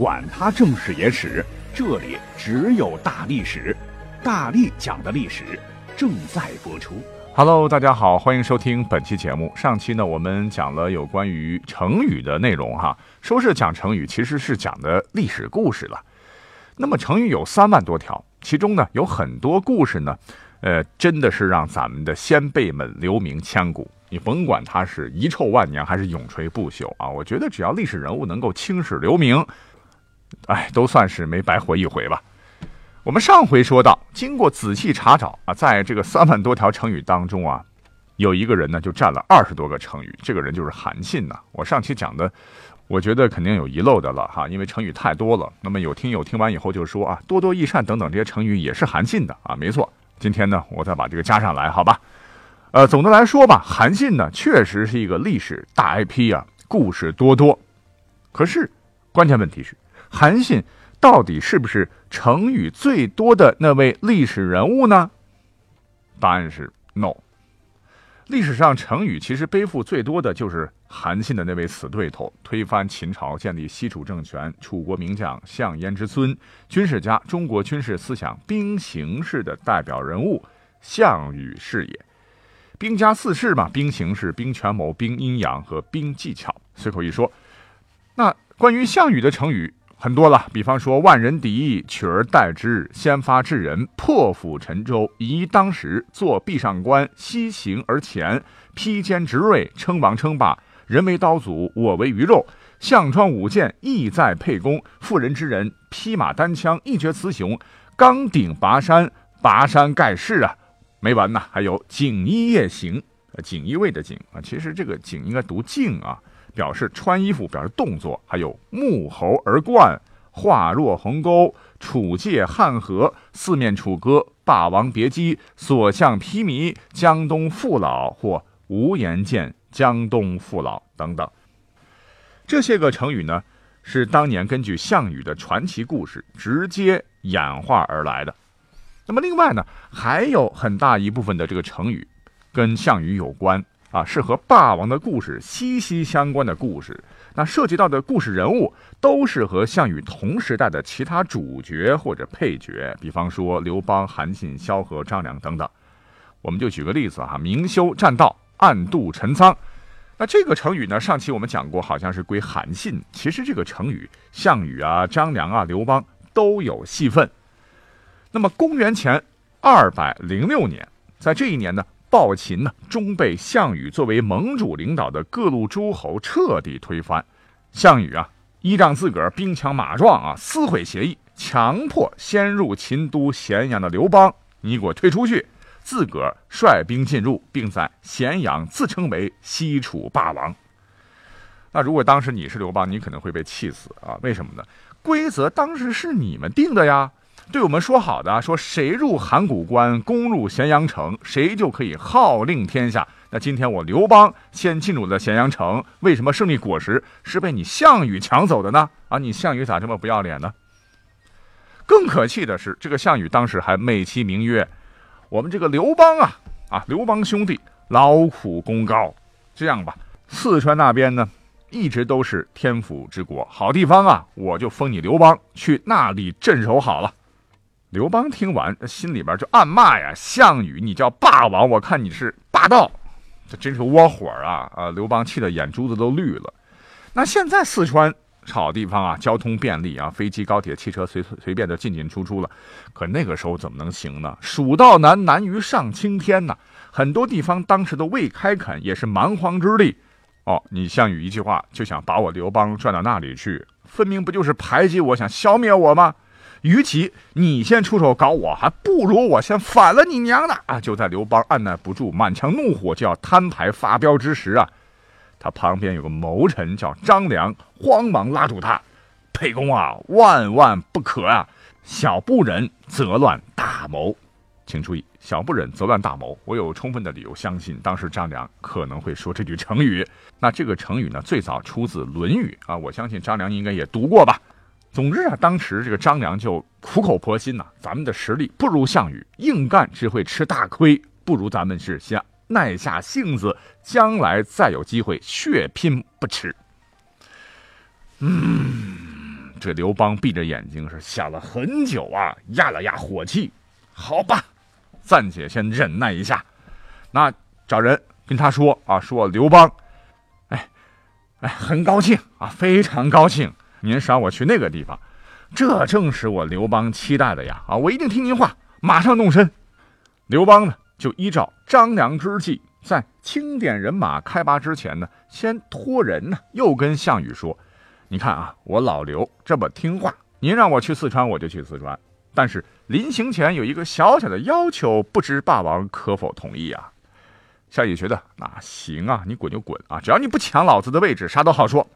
管他正史野史。这里只有大历史，大力讲的历史正在播出。Hello，大家好，欢迎收听本期节目。上期呢，我们讲了有关于成语的内容哈，说是讲成语，其实是讲的历史故事了。那么成语有三万多条，其中呢有很多故事呢，呃，真的是让咱们的先辈们留名千古。你甭管它是遗臭万年还是永垂不朽啊，我觉得只要历史人物能够青史留名。哎，都算是没白活一回吧。我们上回说到，经过仔细查找啊，在这个三万多条成语当中啊，有一个人呢就占了二十多个成语，这个人就是韩信呐。我上期讲的，我觉得肯定有遗漏的了哈，因为成语太多了。那么有听友听完以后就说啊，多多益善等等这些成语也是韩信的啊，没错。今天呢，我再把这个加上来，好吧？呃，总的来说吧，韩信呢确实是一个历史大 IP 啊，故事多多。可是关键问题是。韩信到底是不是成语最多的那位历史人物呢？答案是 no。历史上成语其实背负最多的就是韩信的那位死对头，推翻秦朝，建立西楚政权，楚国名将项燕之孙，军事家，中国军事思想兵形式的代表人物项羽是也。兵家四势嘛，兵形式、兵权谋、兵阴阳和兵技巧。随口一说，那关于项羽的成语。很多了，比方说万人敌，取而代之，先发制人，破釜沉舟，以当时，坐壁上观，西行而前，披坚执锐，称王称霸，人为刀俎，我为鱼肉，项庄舞剑，意在沛公，妇人之仁，披马单枪，一决雌雄，刚鼎拔山，拔山盖世啊，没完呐，还有锦衣夜行，锦衣卫的锦啊，其实这个锦应该读静啊。表示穿衣服，表示动作，还有沐猴而冠，化若鸿沟，楚界汉河，四面楚歌，霸王别姬，所向披靡，江东父老或无颜见江东父老等等。这些个成语呢，是当年根据项羽的传奇故事直接演化而来的。那么另外呢，还有很大一部分的这个成语跟项羽有关。啊，是和霸王的故事息息相关的故事。那涉及到的故事人物都是和项羽同时代的其他主角或者配角，比方说刘邦、韩信、萧何、张良等等。我们就举个例子哈，明修栈道，暗度陈仓。那这个成语呢，上期我们讲过，好像是归韩信。其实这个成语，项羽啊、张良啊、刘邦都有戏份。那么公元前二百零六年，在这一年呢。暴秦呢，终被项羽作为盟主领导的各路诸侯彻底推翻。项羽啊，依仗自个儿兵强马壮啊，撕毁协议，强迫先入秦都咸阳的刘邦，你给我退出去，自个儿率兵进入，并在咸阳自称为西楚霸王。那如果当时你是刘邦，你可能会被气死啊？为什么呢？规则当时是你们定的呀。对我们说好的，说谁入函谷关，攻入咸阳城，谁就可以号令天下。那今天我刘邦先进入了咸阳城，为什么胜利果实是被你项羽抢走的呢？啊，你项羽咋这么不要脸呢？更可气的是，这个项羽当时还美其名曰：“我们这个刘邦啊，啊，刘邦兄弟劳苦功高，这样吧，四川那边呢，一直都是天府之国，好地方啊，我就封你刘邦去那里镇守好了。”刘邦听完，心里边就暗骂呀：“项羽，你叫霸王，我看你是霸道，这真是窝火啊！”啊，刘邦气得眼珠子都绿了。那现在四川好地方啊，交通便利啊，飞机、高铁、汽车随随便的进进出出了。可那个时候怎么能行呢？蜀道难，难于上青天呐！很多地方当时都未开垦，也是蛮荒之地。哦，你项羽一句话就想把我刘邦拽到那里去，分明不就是排挤我，想消灭我吗？与其你先出手搞我，还不如我先反了你娘的啊！就在刘邦按耐不住满腔怒火就要摊牌发飙之时啊，他旁边有个谋臣叫张良，慌忙拉住他：“沛公啊，万万不可啊！小不忍则乱大谋。请注意，小不忍则乱大谋。我有充分的理由相信，当时张良可能会说这句成语。那这个成语呢，最早出自《论语》啊，我相信张良应该也读过吧。总之啊，当时这个张良就苦口婆心呐，咱们的实力不如项羽，硬干只会吃大亏，不如咱们是先耐下性子，将来再有机会血拼不迟。嗯，这刘邦闭着眼睛是想了很久啊，压了压火气，好吧。暂且先忍耐一下，那找人跟他说啊，说刘邦，哎，哎，很高兴啊，非常高兴，您赏我去那个地方，这正是我刘邦期待的呀！啊，我一定听您话，马上动身。刘邦呢，就依照张良之计，在清点人马开拔之前呢，先托人呢，又跟项羽说，你看啊，我老刘这么听话，您让我去四川，我就去四川。但是临行前有一个小小的要求，不知霸王可否同意啊？项羽觉得那行啊，你滚就滚啊，只要你不抢老子的位置，啥都好说。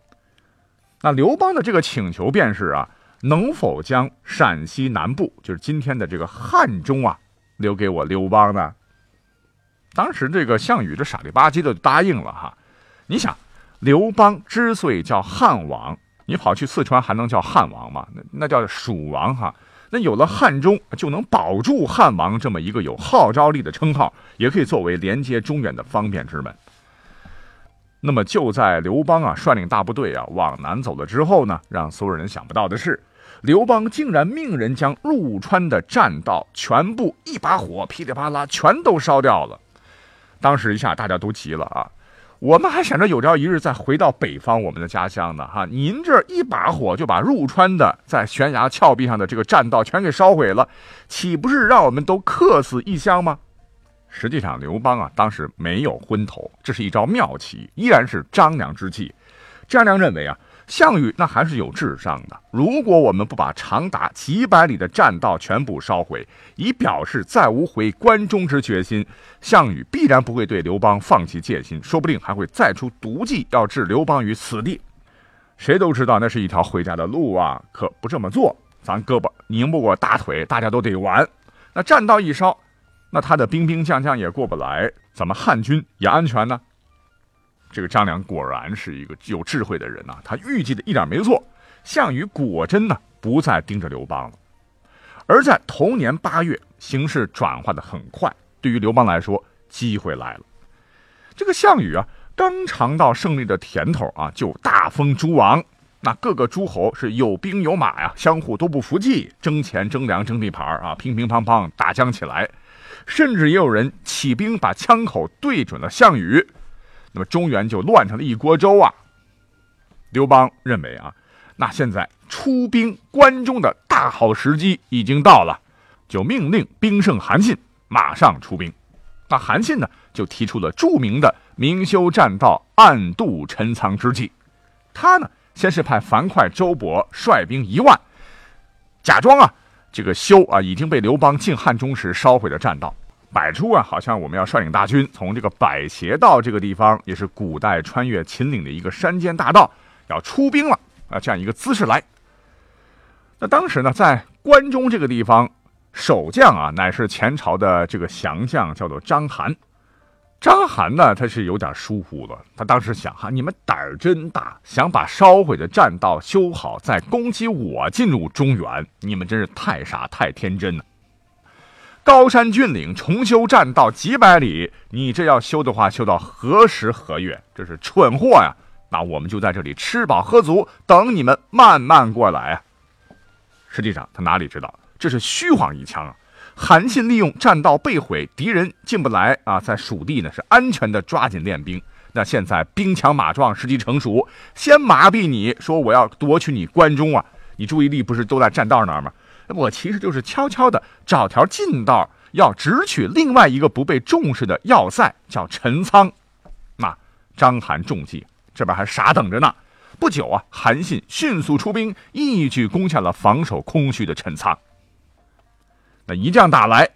那刘邦的这个请求便是啊，能否将陕西南部，就是今天的这个汉中啊，留给我刘邦呢？当时这个项羽这傻里吧唧的答应了哈。你想，刘邦之所以叫汉王，你跑去四川还能叫汉王吗？那那叫蜀王哈。那有了汉中，就能保住汉王这么一个有号召力的称号，也可以作为连接中原的方便之门。那么就在刘邦啊率领大部队啊往南走了之后呢，让所有人想不到的是，刘邦竟然命人将入川的栈道全部一把火噼里啪啦全都烧掉了。当时一下大家都急了啊。我们还想着有朝一日再回到北方，我们的家乡呢，哈！您这一把火就把入川的在悬崖峭壁上的这个栈道全给烧毁了，岂不是让我们都客死异乡吗？实际上，刘邦啊，当时没有昏头，这是一招妙棋，依然是张良之计。张良认为啊。项羽那还是有智商的。如果我们不把长达几百里的栈道全部烧毁，以表示再无回关中之决心，项羽必然不会对刘邦放弃戒心，说不定还会再出毒计，要置刘邦于死地。谁都知道那是一条回家的路啊！可不这么做，咱胳膊拧不过大腿，大家都得完。那栈道一烧，那他的兵兵将将也过不来，咱们汉军也安全呢？这个张良果然是一个有智慧的人呐，他预计的一点没错，项羽果真呢不再盯着刘邦了。而在同年八月，形势转化的很快，对于刘邦来说，机会来了。这个项羽啊，刚尝到胜利的甜头啊，就大封诸王，那各个诸侯是有兵有马呀，相互都不服气，争钱争粮争地盘啊，乒乒乓乓打将起来，甚至也有人起兵把枪口对准了项羽。那么中原就乱成了一锅粥啊！刘邦认为啊，那现在出兵关中的大好时机已经到了，就命令兵圣韩信马上出兵。那韩信呢，就提出了著名的明修栈道、暗度陈仓之计。他呢，先是派樊哙、周勃率兵一万，假装啊，这个修啊已经被刘邦进汉中时烧毁的栈道。摆出啊，好像我们要率领大军从这个百斜道这个地方，也是古代穿越秦岭的一个山间大道，要出兵了啊，这样一个姿势来。那当时呢，在关中这个地方，守将啊，乃是前朝的这个降将，叫做章邯。章邯呢，他是有点疏忽了。他当时想哈，你们胆儿真大，想把烧毁的栈道修好，再攻击我进入中原，你们真是太傻太天真了。高山峻岭重修栈道几百里，你这要修的话，修到何时何月？这是蠢货呀！那我们就在这里吃饱喝足，等你们慢慢过来啊。实际上，他哪里知道这是虚晃一枪啊？韩信利用栈道被毁，敌人进不来啊，在蜀地呢是安全的抓紧练兵。那现在兵强马壮，时机成熟，先麻痹你说我要夺取你关中啊，你注意力不是都在栈道那儿吗？我其实就是悄悄的找条近道，要直取另外一个不被重视的要塞，叫陈仓。那章邯中计，这边还傻等着呢。不久啊，韩信迅速出兵，一举攻下了防守空虚的陈仓。那一仗打来，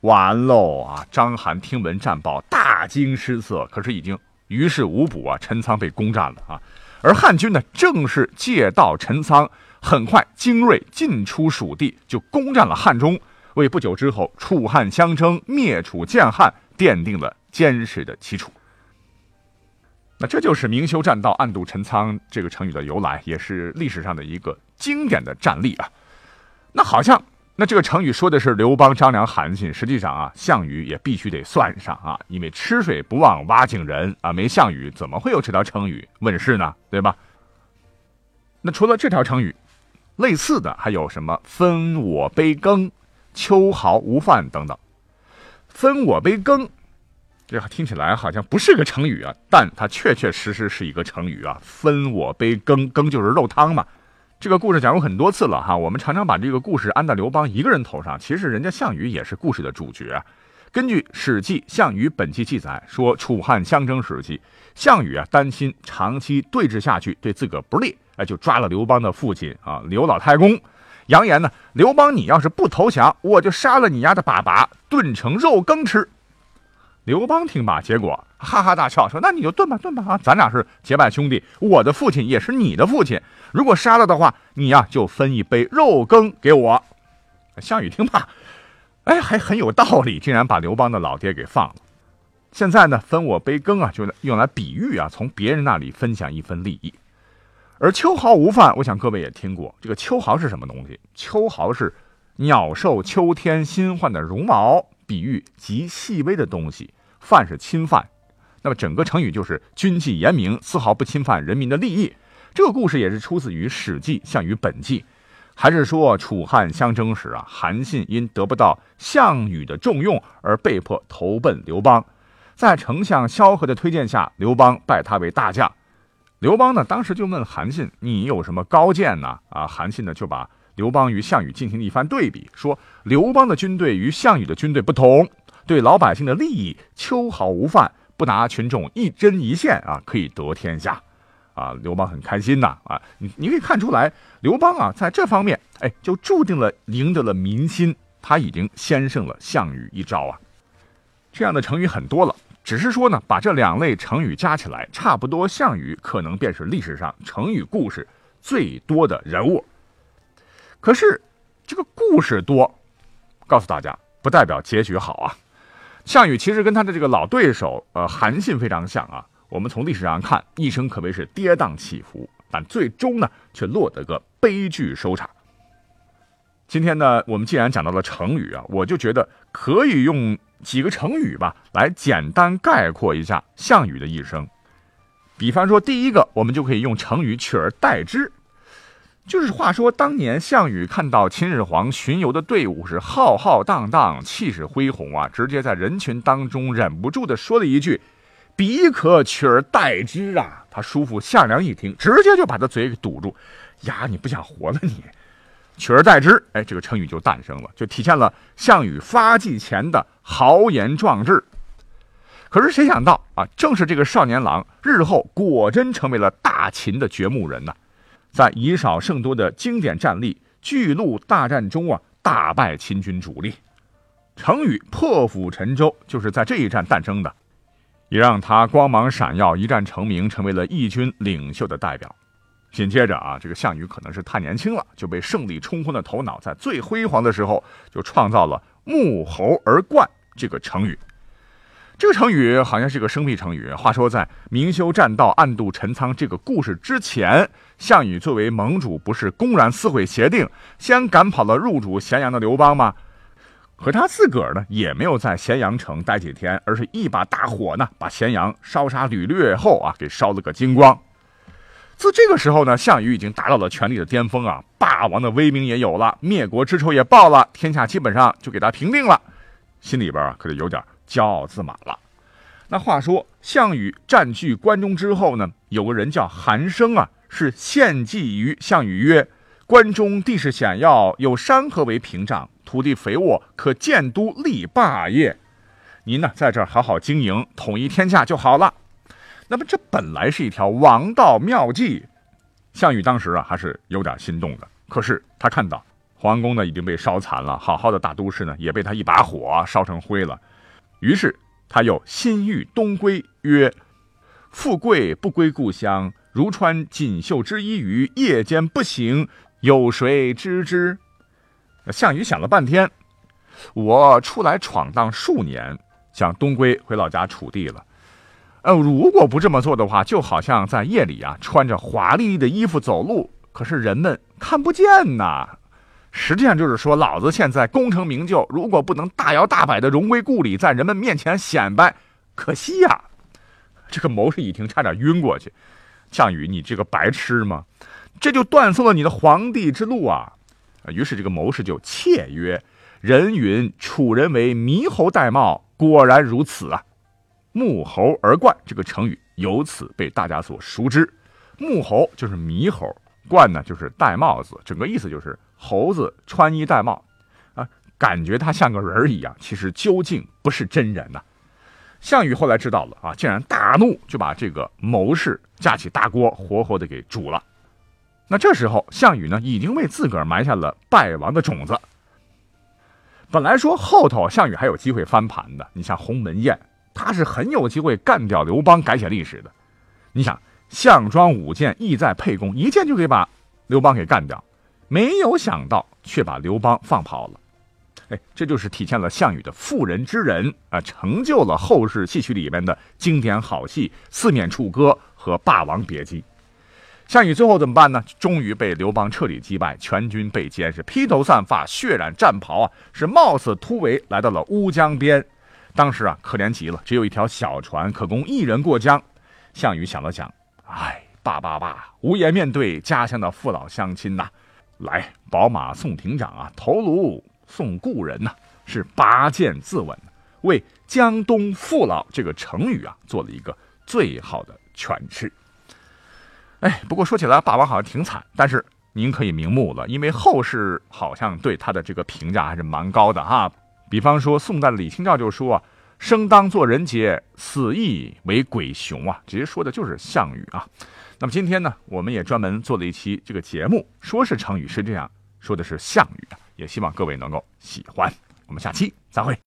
完喽啊！章邯听闻战报，大惊失色。可是已经于事无补啊，陈仓被攻占了啊。而汉军呢，正是借道陈仓。很快精锐进出蜀地，就攻占了汉中，为不久之后楚汉相争、灭楚建汉奠定了坚实的基础。那这就是“明修栈道，暗度陈仓”这个成语的由来，也是历史上的一个经典的战例啊。那好像，那这个成语说的是刘邦、张良、韩信，实际上啊，项羽也必须得算上啊，因为吃水不忘挖井人啊，没项羽怎么会有这条成语问世呢？对吧？那除了这条成语，类似的还有什么“分我杯羹”“秋毫无犯”等等。“分我杯羹”。这听起来好像不是个成语啊，但它确确实实是一个成语啊。分我杯羹，羹就是肉汤嘛。这个故事讲过很多次了哈，我们常常把这个故事安在刘邦一个人头上，其实人家项羽也是故事的主角。根据《史记·项羽本纪》记载说，楚汉相争时期，项羽啊担心长期对峙下去对自个不利，哎，就抓了刘邦的父亲啊刘老太公，扬言呢，刘邦你要是不投降，我就杀了你丫的爸爸，炖成肉羹吃。刘邦听罢，结果哈哈大笑，说：“那你就炖吧，炖吧啊！咱俩是结拜兄弟，我的父亲也是你的父亲。如果杀了的话，你呀就分一杯肉羹给我。”项羽听罢，哎，还很有道理，竟然把刘邦的老爹给放了。现在呢，分我杯羹啊，就用来比喻啊，从别人那里分享一份利益。而秋毫无犯，我想各位也听过，这个秋毫是什么东西？秋毫是鸟兽秋天新换的绒毛，比喻极细微的东西。犯是侵犯，那么整个成语就是军纪严明，丝毫不侵犯人民的利益。这个故事也是出自于《史记·项羽本纪》，还是说楚汉相争时啊，韩信因得不到项羽的重用而被迫投奔刘邦，在丞相萧何的推荐下，刘邦拜他为大将。刘邦呢，当时就问韩信：“你有什么高见呢？”啊，韩信呢就把刘邦与项羽进行了一番对比，说刘邦的军队与项羽的军队不同。对老百姓的利益秋毫无犯，不拿群众一针一线啊，可以得天下，啊，刘邦很开心呐啊，你你可以看出来，刘邦啊在这方面，哎，就注定了赢得了民心，他已经先胜了项羽一招啊。这样的成语很多了，只是说呢，把这两类成语加起来，差不多项羽可能便是历史上成语故事最多的人物。可是这个故事多，告诉大家，不代表结局好啊。项羽其实跟他的这个老对手，呃，韩信非常像啊。我们从历史上看，一生可谓是跌宕起伏，但最终呢，却落得个悲剧收场。今天呢，我们既然讲到了成语啊，我就觉得可以用几个成语吧，来简单概括一下项羽的一生。比方说，第一个，我们就可以用成语取而代之。就是话说，当年项羽看到秦始皇巡游的队伍是浩浩荡荡、气势恢宏啊，直接在人群当中忍不住的说了一句：“彼可取而代之啊！”他叔父项梁一听，直接就把他嘴给堵住：“呀，你不想活了你？取而代之，哎，这个成语就诞生了，就体现了项羽发迹前的豪言壮志。可是谁想到啊，正是这个少年郎，日后果真成为了大秦的掘墓人呢？在以少胜多的经典战例巨鹿大战中啊，大败秦军主力，成语破釜沉舟就是在这一战诞生的，也让他光芒闪耀，一战成名，成为了义军领袖的代表。紧接着啊，这个项羽可能是太年轻了，就被胜利冲昏了头脑，在最辉煌的时候就创造了“沐猴而冠”这个成语。这个成语好像是个生僻成语。话说，在明修栈道，暗度陈仓这个故事之前，项羽作为盟主，不是公然撕毁协定，先赶跑了入主咸阳的刘邦吗？可他自个儿呢，也没有在咸阳城待几天，而是一把大火呢，把咸阳烧杀掳掠后啊，给烧了个精光。自这个时候呢，项羽已经达到了权力的巅峰啊，霸王的威名也有了，灭国之仇也报了，天下基本上就给他平定了，心里边啊，可是有点。骄傲自满了。那话说，项羽占据关中之后呢，有个人叫韩生啊，是献计于项羽曰：“关中地势险要，有山河为屏障，土地肥沃，可建都立霸业。您呢，在这儿好好经营，统一天下就好了。”那么这本来是一条王道妙计，项羽当时啊还是有点心动的。可是他看到皇宫呢已经被烧残了，好好的大都市呢也被他一把火烧成灰了。于是他又心欲东归，曰：“富贵不归故乡，如穿锦绣之衣于夜间不行，有谁知之？项羽想了半天，我出来闯荡数年，想东归回老家楚地了。呃，如果不这么做的话，就好像在夜里啊，穿着华丽丽的衣服走路，可是人们看不见呐。实际上就是说，老子现在功成名就，如果不能大摇大摆的荣归故里，在人们面前显摆，可惜呀。这个谋士一听，差点晕过去。项羽，你这个白痴吗？这就断送了你的皇帝之路啊！于是这个谋士就窃曰：“人云楚人为猕猴戴帽，果然如此啊！”沐猴而冠这个成语由此被大家所熟知。沐猴就是猕猴，冠呢就是戴帽子，整个意思就是猴子穿衣戴帽啊，感觉他像个人一样，其实究竟不是真人呐。项羽后来知道了啊，竟然大怒，就把这个谋士架起大锅，活活的给煮了。那这时候，项羽呢已经为自个儿埋下了败亡的种子。本来说后头项羽还有机会翻盘的，你像鸿门宴，他是很有机会干掉刘邦，改写历史的。你想，项庄舞剑，意在沛公，一剑就可以把刘邦给干掉，没有想到却把刘邦放跑了。哎，这就是体现了项羽的妇人之仁啊，成就了后世戏曲里面的经典好戏《四面楚歌》和《霸王别姬》。项羽最后怎么办呢？终于被刘邦彻底击败，全军被歼，是披头散发，血染战袍啊，是冒死突围来到了乌江边。当时啊，可怜极了，只有一条小船可供一人过江。项羽想了想，哎，罢罢罢，无颜面对家乡的父老乡亲呐。来，宝马送亭长啊，头颅。送故人呐，是拔剑自刎，为江东父老这个成语啊，做了一个最好的诠释。哎，不过说起来，霸王好像挺惨，但是您可以瞑目了，因为后世好像对他的这个评价还是蛮高的哈。比方说，宋代的李清照就说：“生当作人杰，死亦为鬼雄啊。”直接说的就是项羽啊。那么今天呢，我们也专门做了一期这个节目，说是成语，是这样说的是项羽啊。也希望各位能够喜欢，我们下期再会。